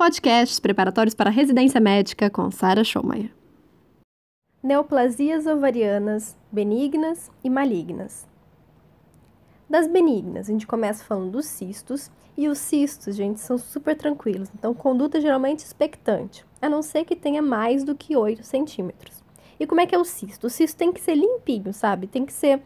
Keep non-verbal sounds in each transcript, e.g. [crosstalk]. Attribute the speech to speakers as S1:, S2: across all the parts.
S1: Podcasts preparatórios para residência médica com Sara Schomayer.
S2: Neoplasias ovarianas benignas e malignas. Das benignas, a gente começa falando dos cistos, e os cistos, gente, são super tranquilos, então conduta geralmente expectante, a não ser que tenha mais do que 8 centímetros. E como é que é o cisto? O cisto tem que ser limpinho, sabe? Tem que ser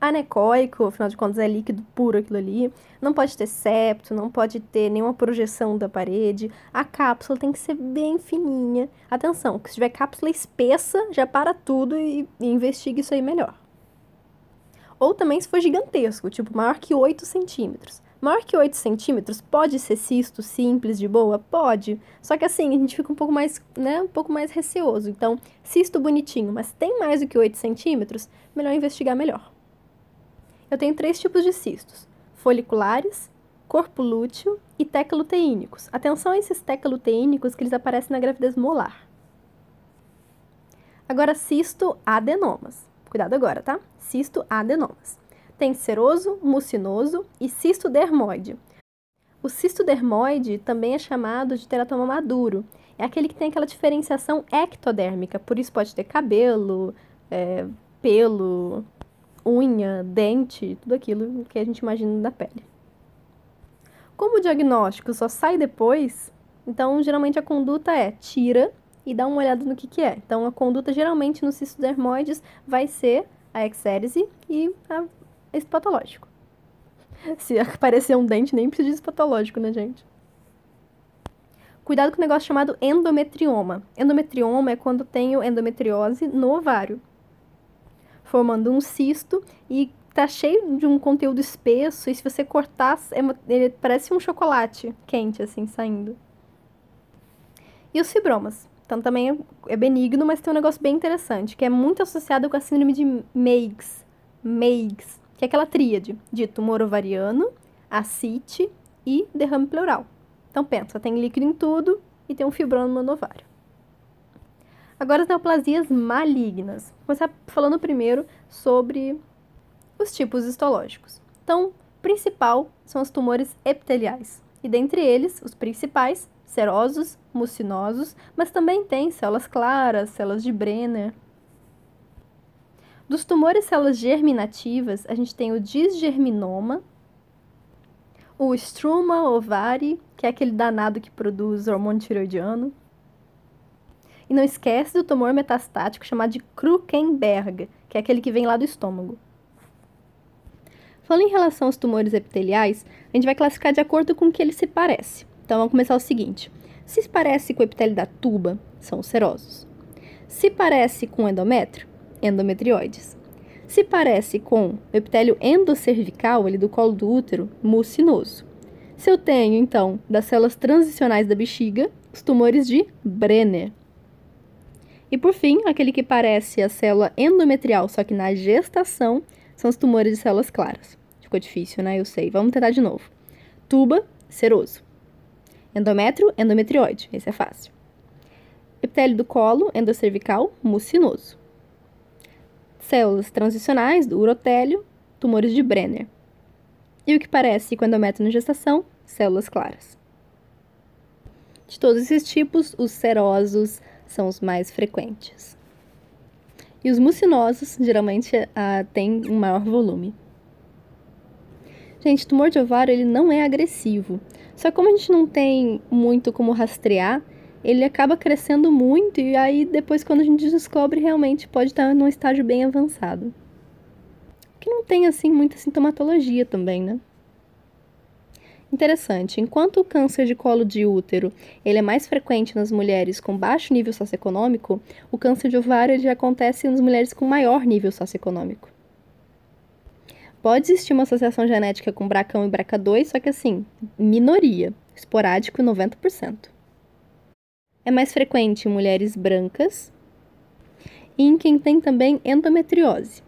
S2: anecoico, afinal de contas é líquido puro aquilo ali. Não pode ter septo, não pode ter nenhuma projeção da parede. A cápsula tem que ser bem fininha. Atenção, que se tiver cápsula espessa, já para tudo e, e investigue isso aí melhor. Ou também se for gigantesco, tipo maior que 8 centímetros. Maior que 8 centímetros pode ser cisto simples de boa? Pode. Só que assim, a gente fica um pouco mais, né, um pouco mais receoso. Então, cisto bonitinho, mas tem mais do que 8 centímetros, melhor investigar melhor. Eu tenho três tipos de cistos: foliculares, corpo lúteo e tecluteínicos. Atenção a esses tecluteínicos que eles aparecem na gravidez molar. Agora, cisto adenomas. Cuidado agora, tá? Cisto adenomas. Tem seroso, mucinoso e cisto dermoide. O cisto dermoide também é chamado de teratoma maduro. É aquele que tem aquela diferenciação ectodérmica, por isso pode ter cabelo, é, pelo, unha, dente, tudo aquilo que a gente imagina da pele. Como o diagnóstico só sai depois, então geralmente a conduta é tira e dá uma olhada no que, que é. Então a conduta geralmente nos cistodermoides vai ser a exérese e a esse patológico. [laughs] Se aparecer um dente, nem precisa de patológico, né, gente? Cuidado com o negócio chamado endometrioma. Endometrioma é quando tem endometriose no ovário formando um cisto e tá cheio de um conteúdo espesso e se você cortar, é, ele parece um chocolate quente, assim, saindo. E os fibromas. Então também é, é benigno, mas tem um negócio bem interessante, que é muito associado com a síndrome de Meigs. Meigs, que é aquela tríade de tumor ovariano, ascite e derrame pleural. Então pensa, tem líquido em tudo e tem um fibroma no ovário. Agora as neoplasias malignas. Vou começar falando primeiro sobre os tipos histológicos. Então, principal são os tumores epiteliais. E dentre eles, os principais, serosos, mucinosos, mas também tem células claras, células de Brenner. Dos tumores células germinativas, a gente tem o disgerminoma, o struma ovari, que é aquele danado que produz hormônio tiroidiano, e não esquece do tumor metastático chamado de Krukenberg, que é aquele que vem lá do estômago. Falando em relação aos tumores epiteliais, a gente vai classificar de acordo com o que ele se parece. Então vamos começar o seguinte: se se parece com o epitélio da tuba, são serosos. Se parece com o endométrio, endometrioides. Se parece com o epitélio endocervical, ali do colo do útero, mucinoso. Se eu tenho, então, das células transicionais da bexiga, os tumores de Brenner. E por fim, aquele que parece a célula endometrial, só que na gestação, são os tumores de células claras. Ficou difícil, né? Eu sei. Vamos tentar de novo. Tuba, seroso. Endométrio, endometrioide. Esse é fácil. Epitélio do colo, endocervical, mucinoso. Células transicionais do urotélio, tumores de Brenner. E o que parece com endométrio na gestação, células claras. De todos esses tipos, os serosos, são os mais frequentes. E os mucinosos geralmente uh, têm um maior volume. Gente, tumor de ovário ele não é agressivo. Só como a gente não tem muito como rastrear, ele acaba crescendo muito e aí depois quando a gente descobre realmente pode estar num estágio bem avançado. Que não tem assim muita sintomatologia também, né? Interessante, enquanto o câncer de colo de útero ele é mais frequente nas mulheres com baixo nível socioeconômico, o câncer de ovário ele já acontece nas mulheres com maior nível socioeconômico. Pode existir uma associação genética com BRCA1 e BRCA2, só que assim, minoria, esporádico 90%. É mais frequente em mulheres brancas e em quem tem também endometriose.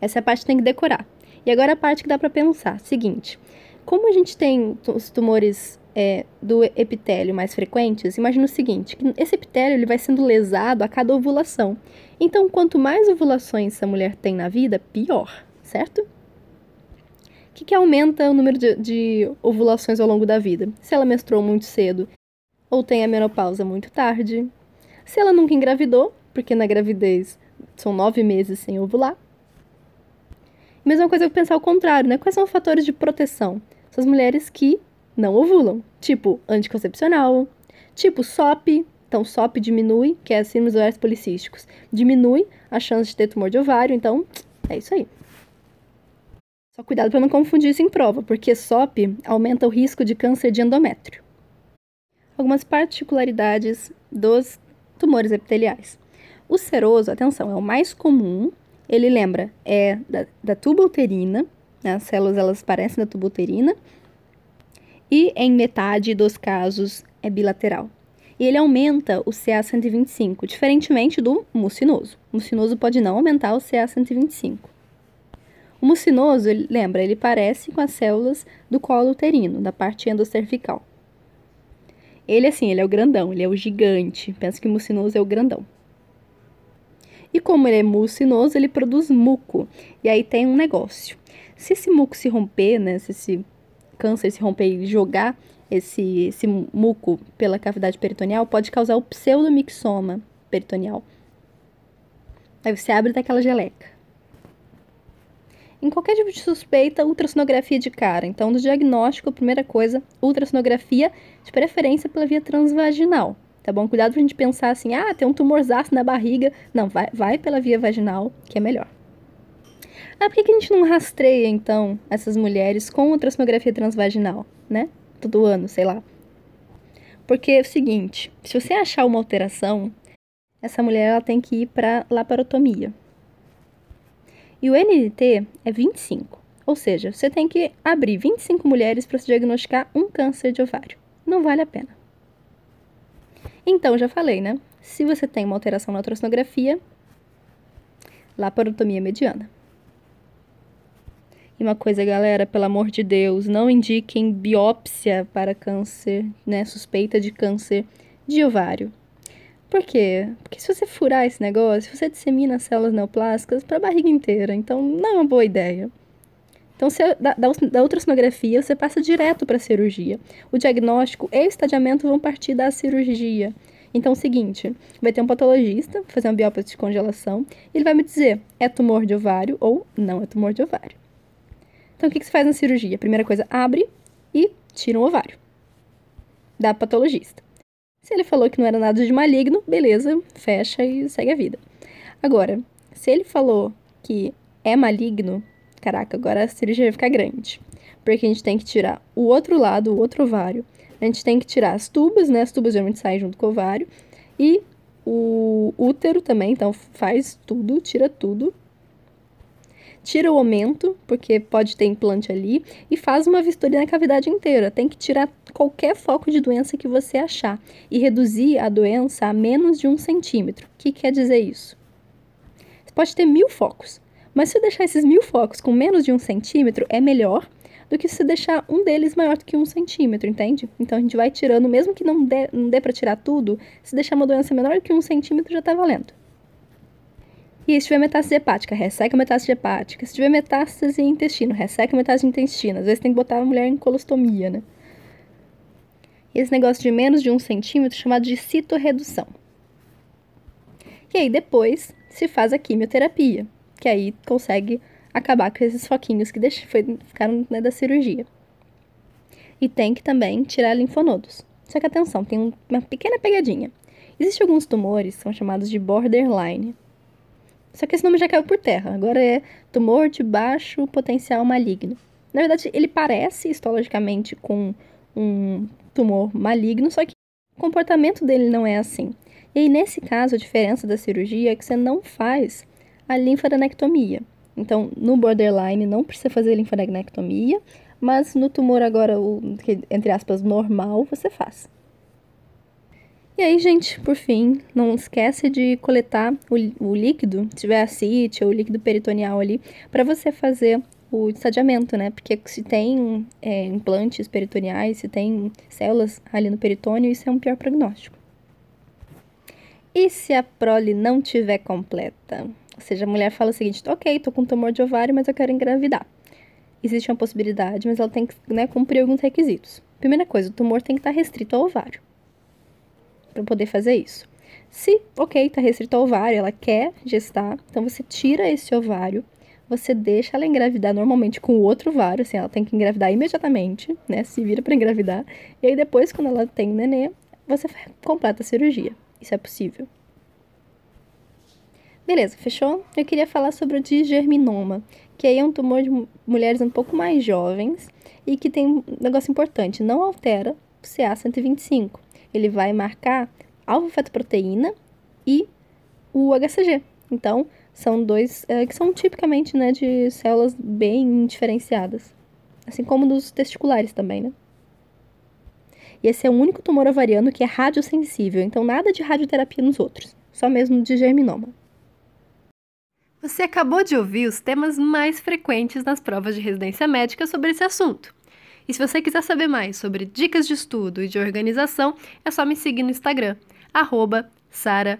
S2: Essa parte tem que decorar. E agora a parte que dá para pensar, seguinte, como a gente tem os tumores é, do epitélio mais frequentes, imagina o seguinte, que esse epitélio ele vai sendo lesado a cada ovulação. Então, quanto mais ovulações essa mulher tem na vida, pior, certo? O que, que aumenta o número de, de ovulações ao longo da vida? Se ela menstruou muito cedo ou tem a menopausa muito tarde. Se ela nunca engravidou, porque na gravidez são nove meses sem ovular. Mesma coisa que pensar o contrário, né? Quais são os fatores de proteção? São as mulheres que não ovulam, tipo anticoncepcional, tipo SOP, então SOP diminui, que é síndrome ovários policísticos, diminui a chance de ter tumor de ovário, então é isso aí. Só cuidado para não confundir isso em prova, porque SOP aumenta o risco de câncer de endométrio. Algumas particularidades dos tumores epiteliais. O seroso, atenção, é o mais comum. Ele lembra, é da, da né? as células elas parecem da tuba uterina, e em metade dos casos é bilateral. E ele aumenta o CA125, diferentemente do mucinoso. O mucinoso pode não aumentar o CA125. O mucinoso, ele, lembra, ele parece com as células do colo uterino, da parte endocervical. Ele, assim, ele é o grandão, ele é o gigante. Pensa que o mucinoso é o grandão. E como ele é mucinoso, ele produz muco. E aí tem um negócio. Se esse muco se romper, né, se esse câncer se romper e jogar esse, esse muco pela cavidade peritoneal, pode causar o pseudomixoma peritoneal. Aí você abre daquela geleca. Em qualquer tipo de suspeita, ultrassonografia de cara. Então, do diagnóstico, a primeira coisa, ultrassonografia, de preferência pela via transvaginal. Tá bom? Cuidado pra gente pensar assim, ah, tem um tumorzaço na barriga. Não, vai, vai pela via vaginal, que é melhor. Ah, por que, a gente não rastreia, então, essas mulheres com ultrassonografia transvaginal, né? Todo ano, sei lá. Porque é o seguinte, se você achar uma alteração, essa mulher ela tem que ir para laparotomia. E o NNT é 25. Ou seja, você tem que abrir 25 mulheres para se diagnosticar um câncer de ovário. Não vale a pena. Então, já falei, né? Se você tem uma alteração na ultrassonografia, laparotomia mediana. E uma coisa, galera, pelo amor de Deus, não indiquem biópsia para câncer, né? Suspeita de câncer de ovário. Por quê? Porque se você furar esse negócio, você dissemina células neoplásicas para a barriga inteira. Então, não é uma boa ideia. Então, se da, da, da você passa direto para a cirurgia. O diagnóstico e o estadiamento vão partir da cirurgia. Então, é o seguinte, vai ter um patologista, fazer uma biópsia de congelação, e ele vai me dizer, é tumor de ovário ou não é tumor de ovário. Então, o que, que se faz na cirurgia? Primeira coisa, abre e tira o ovário da patologista. Se ele falou que não era nada de maligno, beleza, fecha e segue a vida. Agora, se ele falou que é maligno, caraca, agora a cirurgia vai ficar grande. Porque a gente tem que tirar o outro lado, o outro ovário. A gente tem que tirar as tubas, né? As tubas geralmente saem junto com o ovário. E o útero também, então faz tudo, tira tudo tira o aumento, porque pode ter implante ali, e faz uma vistoria na cavidade inteira. Tem que tirar qualquer foco de doença que você achar e reduzir a doença a menos de um centímetro. O que quer dizer isso? Você pode ter mil focos, mas se deixar esses mil focos com menos de um centímetro, é melhor do que se deixar um deles maior do que um centímetro, entende? Então a gente vai tirando, mesmo que não dê, não dê para tirar tudo, se deixar uma doença menor do que um centímetro já tá valendo. E se tiver metástase hepática, resseca a metástase hepática. Se tiver metástase em intestino, resseca a metástase intestino. Às vezes tem que botar a mulher em colostomia, né? E esse negócio de menos de um centímetro chamado de citorredução. E aí depois se faz a quimioterapia, que aí consegue acabar com esses foquinhos que deixam, foi, ficaram né, da cirurgia. E tem que também tirar linfonodos. Só que atenção, tem uma pequena pegadinha. Existem alguns tumores que são chamados de borderline, só que esse nome já caiu por terra. Agora é tumor de baixo potencial maligno. Na verdade, ele parece histologicamente com um tumor maligno, só que o comportamento dele não é assim. E aí, nesse caso, a diferença da cirurgia é que você não faz a linfadenectomia. Então, no borderline não precisa fazer linfadenectomia, mas no tumor agora, o, entre aspas, normal, você faz. E aí, gente, por fim, não esquece de coletar o, o líquido, se tiver acite ou líquido peritoneal ali, para você fazer o estadiamento, né? Porque se tem é, implantes peritoneais, se tem células ali no peritônio, isso é um pior prognóstico. E se a prole não tiver completa? Ou seja, a mulher fala o seguinte: ok, tô com tumor de ovário, mas eu quero engravidar. existe uma possibilidade, mas ela tem que né, cumprir alguns requisitos. Primeira coisa, o tumor tem que estar restrito ao ovário para poder fazer isso. Se, ok, está restrito ao ovário, ela quer gestar, então você tira esse ovário, você deixa ela engravidar normalmente com outro ovário, assim, ela tem que engravidar imediatamente, né? Se vira para engravidar. E aí depois, quando ela tem nenê, você completa a cirurgia. Isso é possível. Beleza, fechou? Eu queria falar sobre o digerminoma, que aí é um tumor de mulheres um pouco mais jovens e que tem um negócio importante, não altera o CA125. Ele vai marcar alfa-fetoproteína e o HCG. Então, são dois é, que são tipicamente né, de células bem diferenciadas. Assim como dos testiculares também, né? E esse é o único tumor ovariano que é radiosensível, então nada de radioterapia nos outros, só mesmo de germinoma.
S1: Você acabou de ouvir os temas mais frequentes nas provas de residência médica sobre esse assunto. E se você quiser saber mais sobre dicas de estudo e de organização, é só me seguir no Instagram, arroba Sara.